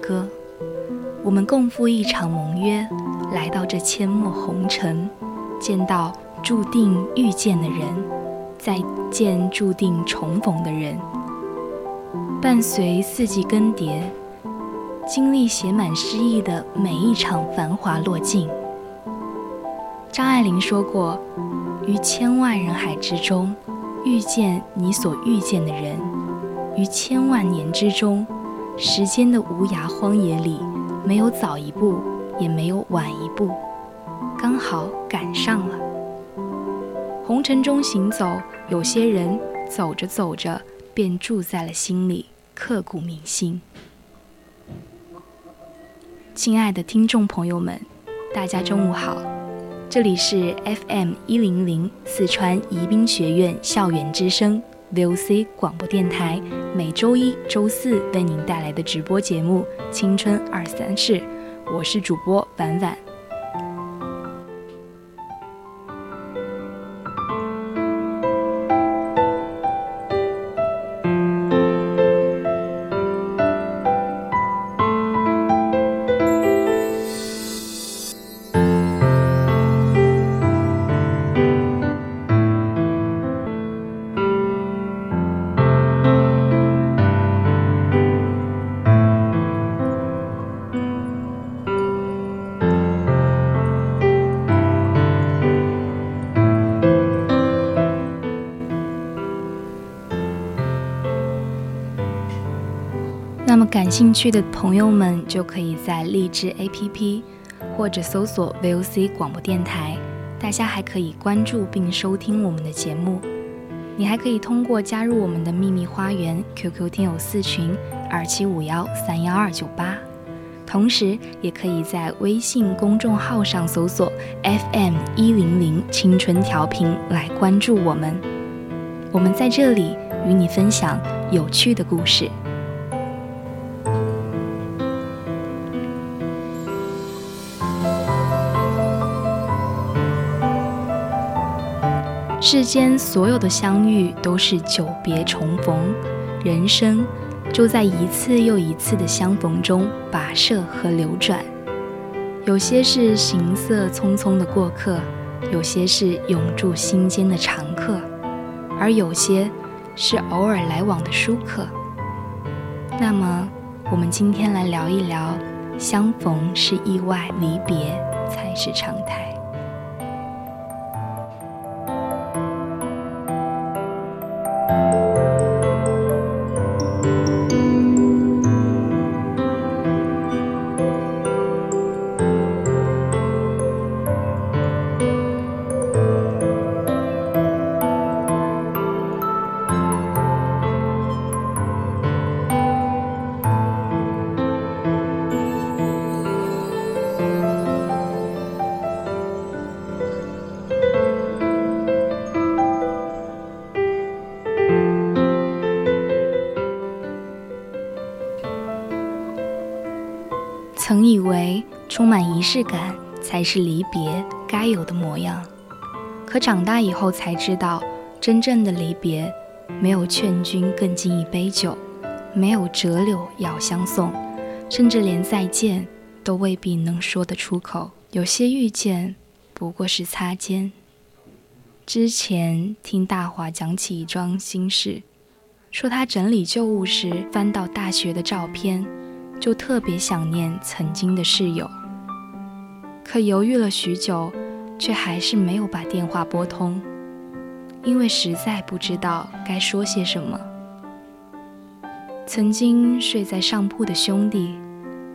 歌。我们共赴一场盟约，来到这阡陌红尘，见到注定遇见的人，再见注定重逢的人。伴随四季更迭，经历写满诗意的每一场繁华落尽。张爱玲说过：“于千万人海之中，遇见你所遇见的人。”于千万年之中，时间的无涯荒野里，没有早一步，也没有晚一步，刚好赶上了。红尘中行走，有些人走着走着便住在了心里，刻骨铭心。亲爱的听众朋友们，大家中午好，这里是 FM 一零零四川宜宾学院校园之声。VOC 广播电台每周一、周四为您带来的直播节目《青春二三事》，我是主播婉婉。兴趣的朋友们就可以在荔枝 APP 或者搜索 VOC 广播电台，大家还可以关注并收听我们的节目。你还可以通过加入我们的秘密花园 QQ 听友四群二七五幺三幺二九八，同时也可以在微信公众号上搜索 FM 一零零青春调频来关注我们。我们在这里与你分享有趣的故事。世间所有的相遇都是久别重逢，人生就在一次又一次的相逢中跋涉和流转。有些是行色匆匆的过客，有些是永驻心间的常客，而有些是偶尔来往的书客。那么，我们今天来聊一聊，相逢是意外，离别才是常态。式感才是离别该有的模样，可长大以后才知道，真正的离别，没有劝君更尽一杯酒，没有折柳遥相送，甚至连再见都未必能说得出口。有些遇见，不过是擦肩。之前听大华讲起一桩心事，说他整理旧物时翻到大学的照片。就特别想念曾经的室友，可犹豫了许久，却还是没有把电话拨通，因为实在不知道该说些什么。曾经睡在上铺的兄弟，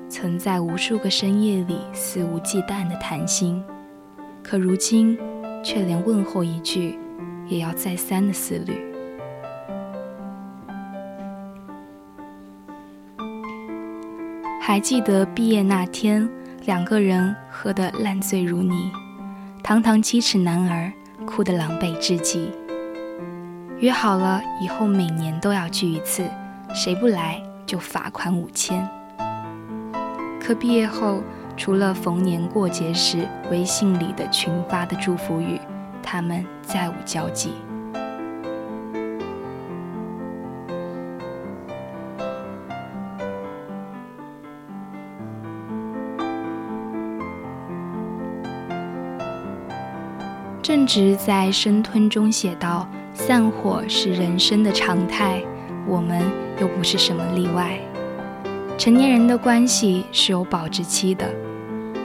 曾在无数个深夜里肆无忌惮的谈心，可如今却连问候一句，也要再三的思虑。还记得毕业那天，两个人喝得烂醉如泥，堂堂七尺男儿哭得狼狈至极。约好了以后每年都要聚一次，谁不来就罚款五千。可毕业后，除了逢年过节时微信里的群发的祝福语，他们再无交集。正直在生吞中写道：“散伙是人生的常态，我们又不是什么例外。成年人的关系是有保质期的，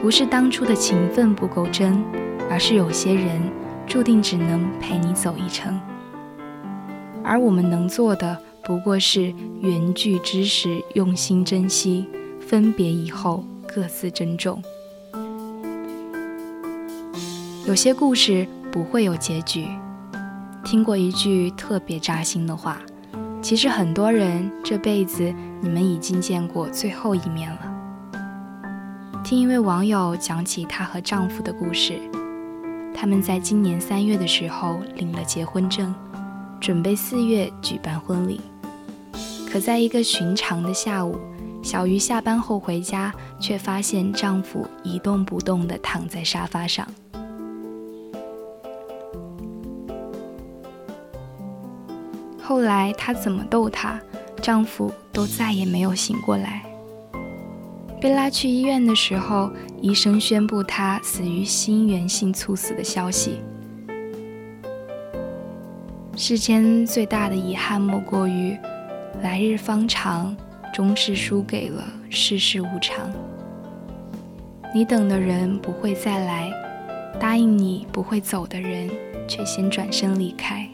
不是当初的情分不够真，而是有些人注定只能陪你走一程。而我们能做的，不过是缘聚之时用心珍惜，分别以后各自珍重。”有些故事不会有结局。听过一句特别扎心的话：其实很多人这辈子你们已经见过最后一面了。听一位网友讲起她和丈夫的故事，他们在今年三月的时候领了结婚证，准备四月举办婚礼。可在一个寻常的下午，小鱼下班后回家，却发现丈夫一动不动地躺在沙发上。后来她怎么逗她，丈夫都再也没有醒过来。被拉去医院的时候，医生宣布她死于心源性猝死的消息。世间最大的遗憾莫过于，来日方长，终是输给了世事无常。你等的人不会再来，答应你不会走的人，却先转身离开。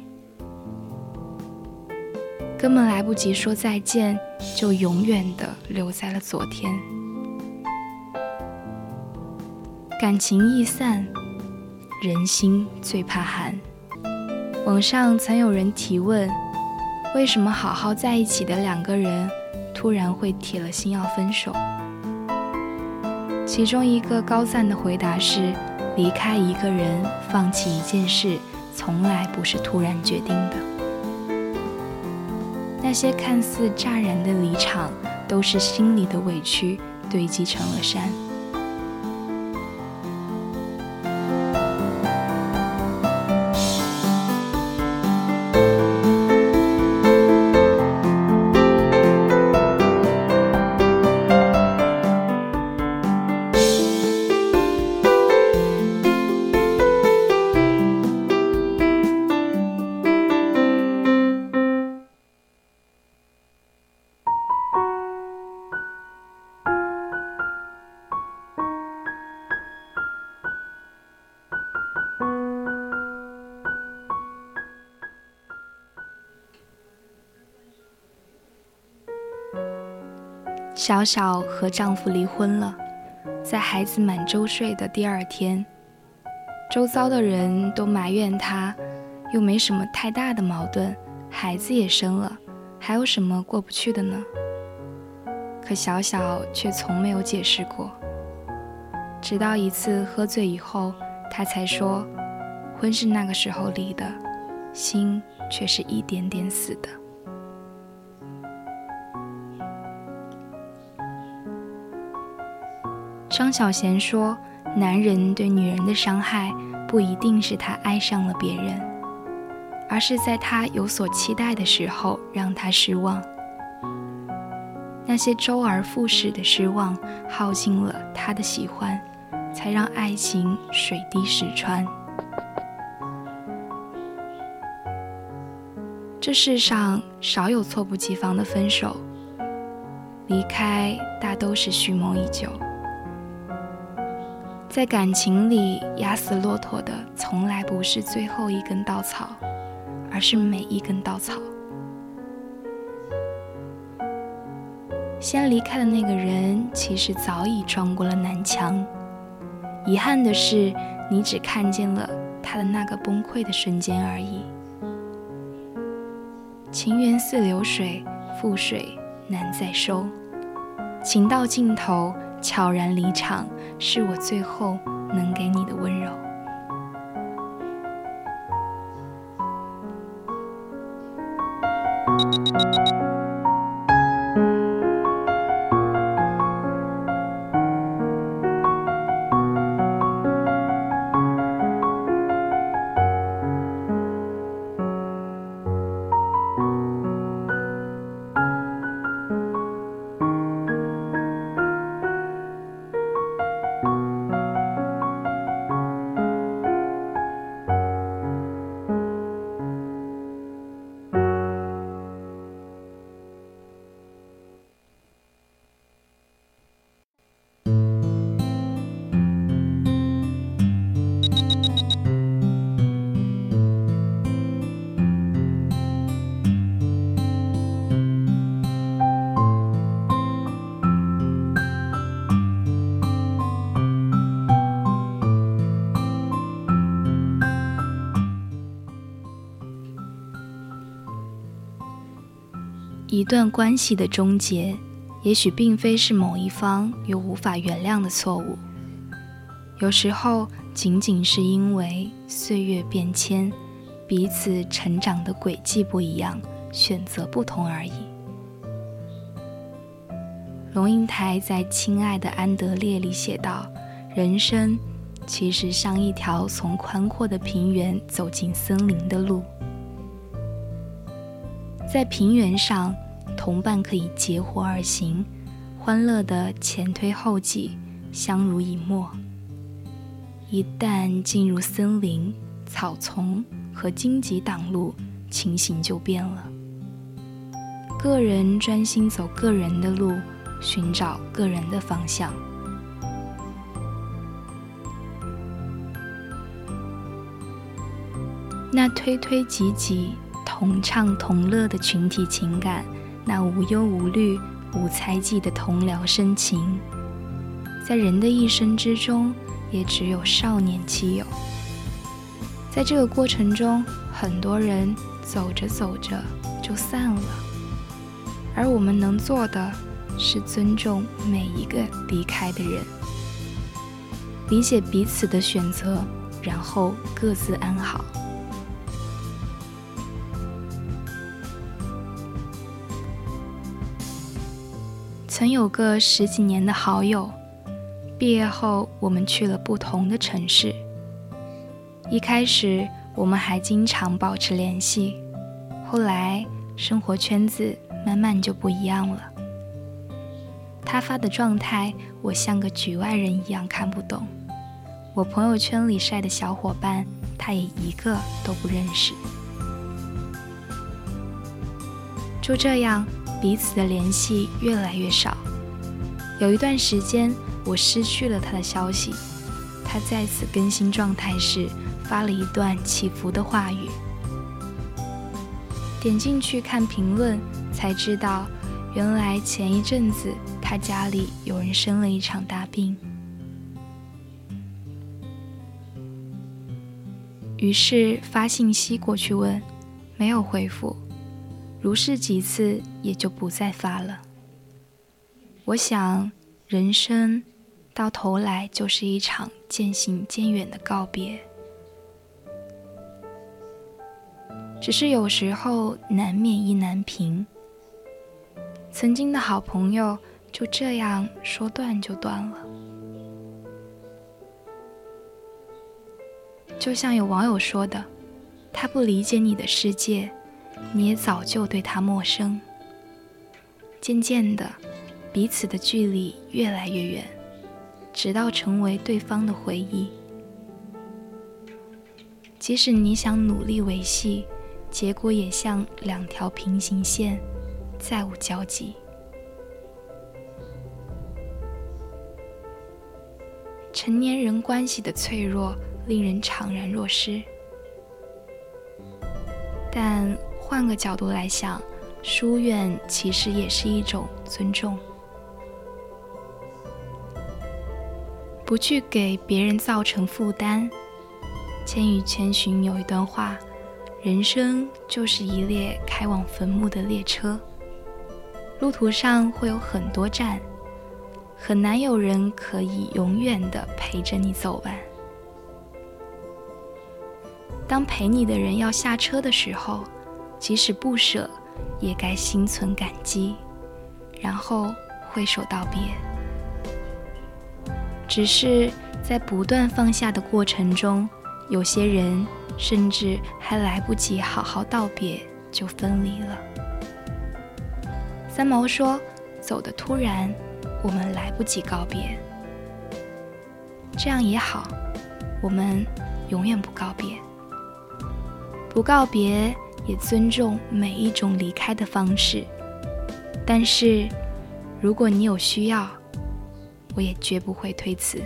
根本来不及说再见，就永远的留在了昨天。感情易散，人心最怕寒。网上曾有人提问：为什么好好在一起的两个人，突然会铁了心要分手？其中一个高赞的回答是：离开一个人，放弃一件事，从来不是突然决定的。那些看似乍然的离场，都是心里的委屈堆积成了山。小小和丈夫离婚了，在孩子满周岁的第二天，周遭的人都埋怨她，又没什么太大的矛盾，孩子也生了，还有什么过不去的呢？可小小却从没有解释过，直到一次喝醉以后，她才说，婚是那个时候离的，心却是一点点死的。张小娴说：“男人对女人的伤害，不一定是他爱上了别人，而是在他有所期待的时候让他失望。那些周而复始的失望，耗尽了他的喜欢，才让爱情水滴石穿。”这世上少有猝不及防的分手，离开大都是蓄谋已久。在感情里压死骆驼的，从来不是最后一根稻草，而是每一根稻草。先离开的那个人，其实早已撞过了南墙。遗憾的是，你只看见了他的那个崩溃的瞬间而已。情缘似流水，覆水难再收。情到尽头，悄然离场，是我最后能给你的温柔。一段关系的终结，也许并非是某一方有无法原谅的错误，有时候仅仅是因为岁月变迁，彼此成长的轨迹不一样，选择不同而已。龙应台在《亲爱的安德烈》里写道：“人生其实像一条从宽阔的平原走进森林的路。”在平原上，同伴可以结伙而行，欢乐的前推后继，相濡以沫。一旦进入森林、草丛和荆棘挡路，情形就变了。个人专心走个人的路，寻找个人的方向。那推推挤挤。同唱同乐的群体情感，那无忧无虑、无猜忌的同僚深情，在人的一生之中，也只有少年期有。在这个过程中，很多人走着走着就散了，而我们能做的，是尊重每一个离开的人，理解彼此的选择，然后各自安好。曾有个十几年的好友，毕业后我们去了不同的城市。一开始我们还经常保持联系，后来生活圈子慢慢就不一样了。他发的状态，我像个局外人一样看不懂；我朋友圈里晒的小伙伴，他也一个都不认识。就这样。彼此的联系越来越少。有一段时间，我失去了他的消息。他再次更新状态时，发了一段起伏的话语。点进去看评论，才知道，原来前一阵子他家里有人生了一场大病。于是发信息过去问，没有回复。如是几次也就不再发了。我想人生到头来就是一场渐行渐远的告别。只是有时候难免意难平。曾经的好朋友就这样说断就断了。就像有网友说的他不理解你的世界你也早就对他陌生。渐渐的，彼此的距离越来越远，直到成为对方的回忆。即使你想努力维系，结果也像两条平行线，再无交集。成年人关系的脆弱令人怅然若失，但换个角度来想，疏远其实也是一种尊重。不去给别人造成负担。《千与千寻》有一段话：“人生就是一列开往坟墓的列车，路途上会有很多站。”很难有人可以永远的陪着你走完。当陪你的人要下车的时候，即使不舍，也该心存感激，然后挥手道别。只是在不断放下的过程中，有些人甚至还来不及好好道别，就分离了。三毛说：“走得突然。”我们来不及告别，这样也好。我们永远不告别，不告别也尊重每一种离开的方式。但是，如果你有需要，我也绝不会推辞。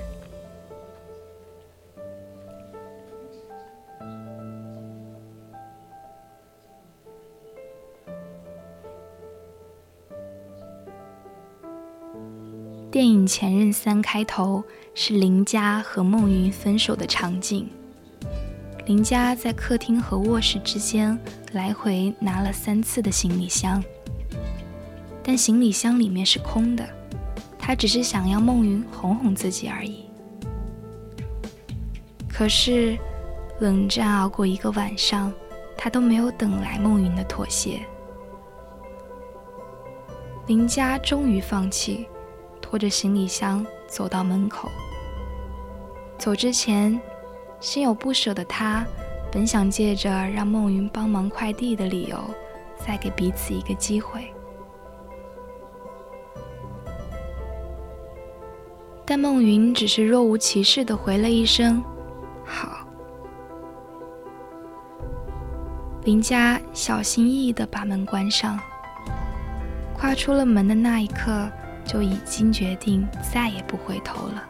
电影《前任三》开头是林佳和孟云分手的场景。林佳在客厅和卧室之间来回拿了三次的行李箱，但行李箱里面是空的。他只是想要孟云哄哄自己而已。可是，冷战熬过一个晚上，他都没有等来孟云的妥协。林佳终于放弃。拖着行李箱走到门口，走之前，心有不舍的他，本想借着让梦云帮忙快递的理由，再给彼此一个机会，但梦云只是若无其事的回了一声“好”。林佳小心翼翼的把门关上，跨出了门的那一刻。就已经决定再也不回头了。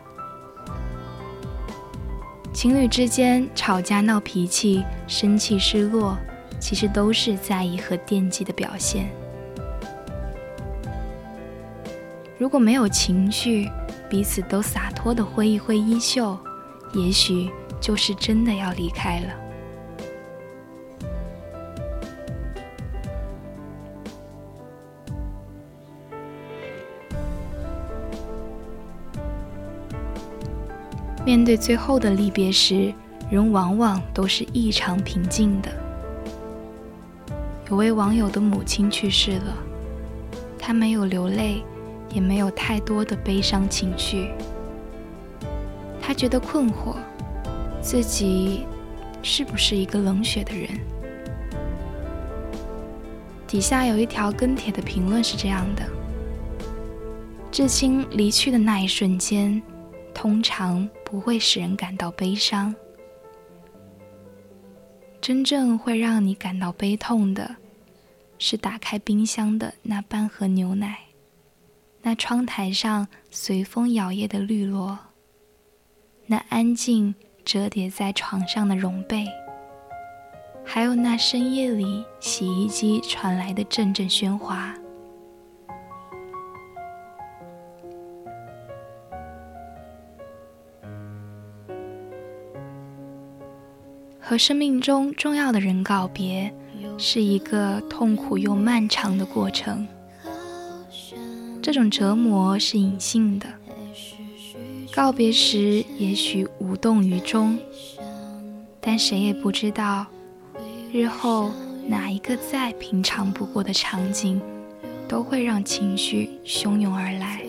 情侣之间吵架闹脾气、生气失落，其实都是在意和惦记的表现。如果没有情绪，彼此都洒脱的挥一挥衣袖，也许就是真的要离开了。面对最后的离别时，人往往都是异常平静的。有位网友的母亲去世了，他没有流泪，也没有太多的悲伤情绪。他觉得困惑，自己是不是一个冷血的人？底下有一条跟帖的评论是这样的：至亲离去的那一瞬间。通常不会使人感到悲伤，真正会让你感到悲痛的，是打开冰箱的那半盒牛奶，那窗台上随风摇曳的绿萝，那安静折叠在床上的绒被，还有那深夜里洗衣机传来的阵阵喧哗。和生命中重要的人告别，是一个痛苦又漫长的过程。这种折磨是隐性的，告别时也许无动于衷，但谁也不知道，日后哪一个再平常不过的场景，都会让情绪汹涌而来。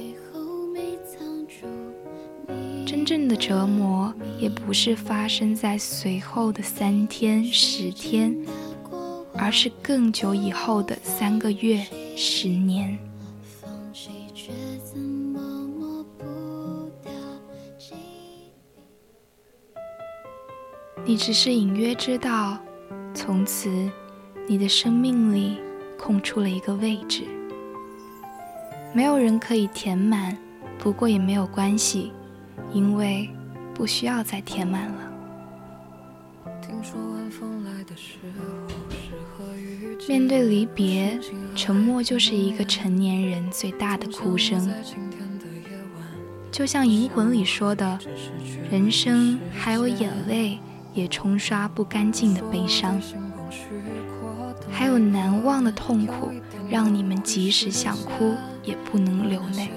正的折磨，也不是发生在随后的三天、十天，而是更久以后的三个月、十年。你只是隐约知道，从此你的生命里空出了一个位置，没有人可以填满。不过也没有关系，因为不需要再填满了。面对离别，沉默就是一个成年人最大的哭声。就像《银魂》里说的：“人生还有眼泪。”也冲刷不干净的悲伤，还有难忘的痛苦，让你们即使想哭也不能流泪。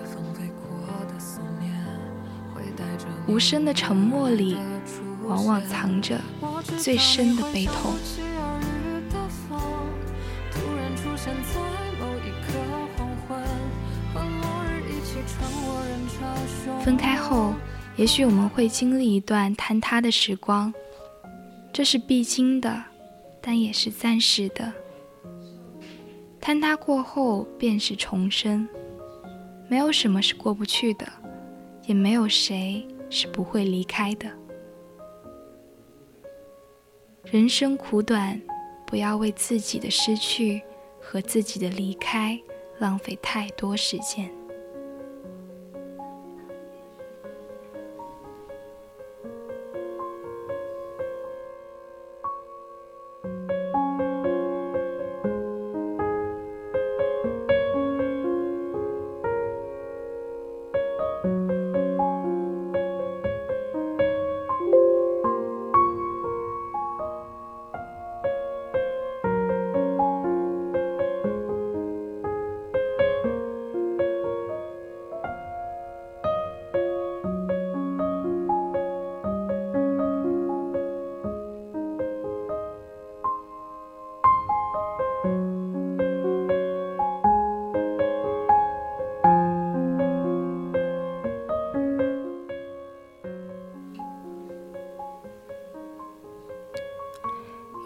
无声的沉默里，往往藏着最深的悲痛。分开后，也许我们会经历一段坍塌的时光。这是必经的，但也是暂时的。坍塌过后便是重生，没有什么是过不去的，也没有谁是不会离开的。人生苦短，不要为自己的失去和自己的离开浪费太多时间。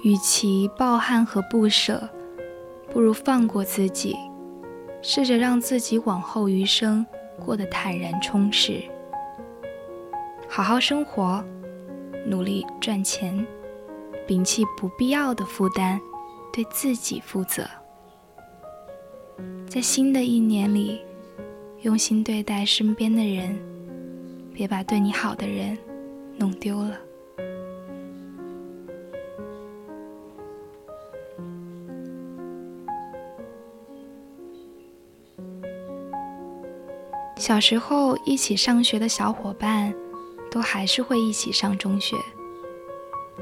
与其抱憾和不舍，不如放过自己，试着让自己往后余生过得坦然充实，好好生活，努力赚钱，摒弃不必要的负担，对自己负责。在新的一年里，用心对待身边的人，别把对你好的人弄丢了。小时候一起上学的小伙伴，都还是会一起上中学。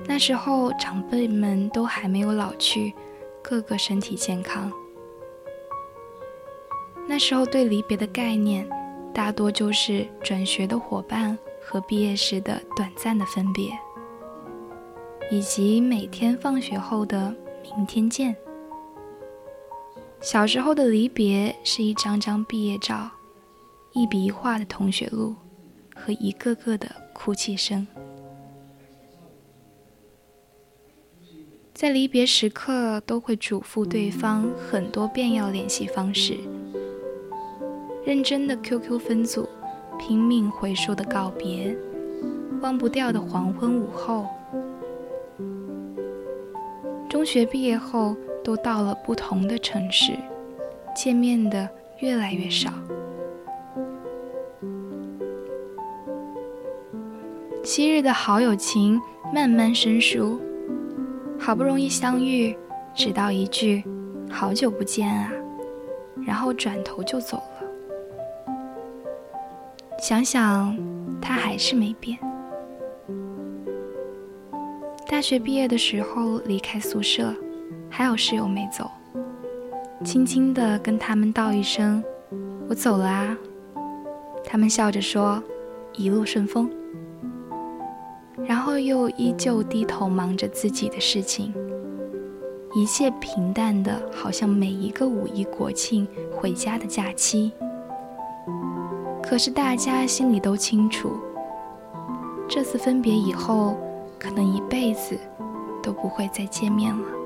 那时候长辈们都还没有老去，个个身体健康。那时候对离别的概念，大多就是转学的伙伴和毕业时的短暂的分别，以及每天放学后的明天见。小时候的离别是一张张毕业照。一笔一画的同学录和一个个的哭泣声，在离别时刻都会嘱咐对方很多遍要联系方式，认真的 QQ 分组，拼命回收的告别，忘不掉的黄昏午后。中学毕业后都到了不同的城市，见面的越来越少。昔日的好友情慢慢生疏，好不容易相遇，只道一句“好久不见啊”，然后转头就走了。想想，他还是没变。大学毕业的时候离开宿舍，还有室友没走，轻轻地跟他们道一声：“我走了啊。”他们笑着说：“一路顺风。”又依旧低头忙着自己的事情，一切平淡的，好像每一个五一、国庆回家的假期。可是大家心里都清楚，这次分别以后，可能一辈子都不会再见面了。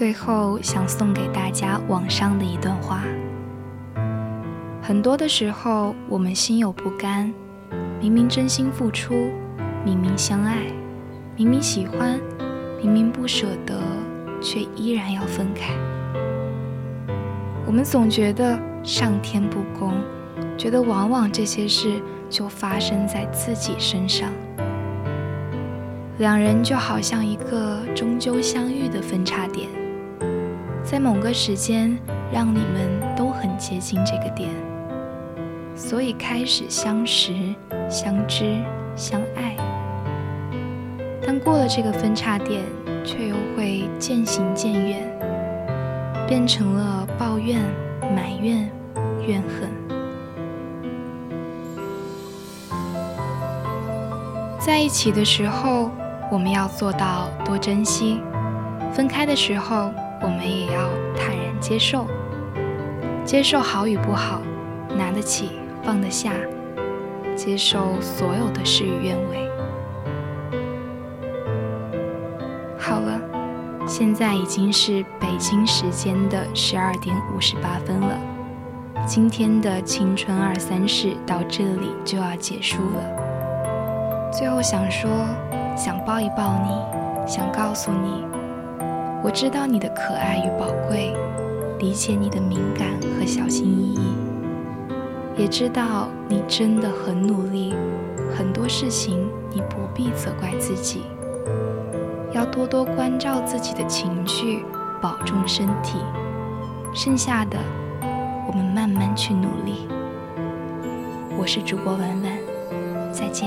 最后想送给大家网上的一段话：很多的时候，我们心有不甘，明明真心付出，明明相爱，明明喜欢，明明不舍得，却依然要分开。我们总觉得上天不公，觉得往往这些事就发生在自己身上。两人就好像一个终究相遇的分叉点。在某个时间，让你们都很接近这个点，所以开始相识、相知、相爱。但过了这个分叉点，却又会渐行渐远，变成了抱怨、埋怨、怨恨。在一起的时候，我们要做到多珍惜；分开的时候，我们也要坦然接受，接受好与不好，拿得起放得下，接受所有的事与愿违。好了，现在已经是北京时间的十二点五十八分了，今天的青春二三事到这里就要结束了。最后想说，想抱一抱你，想告诉你。我知道你的可爱与宝贵，理解你的敏感和小心翼翼，也知道你真的很努力，很多事情你不必责怪自己，要多多关照自己的情绪，保重身体，剩下的我们慢慢去努力。我是主播文文，再见。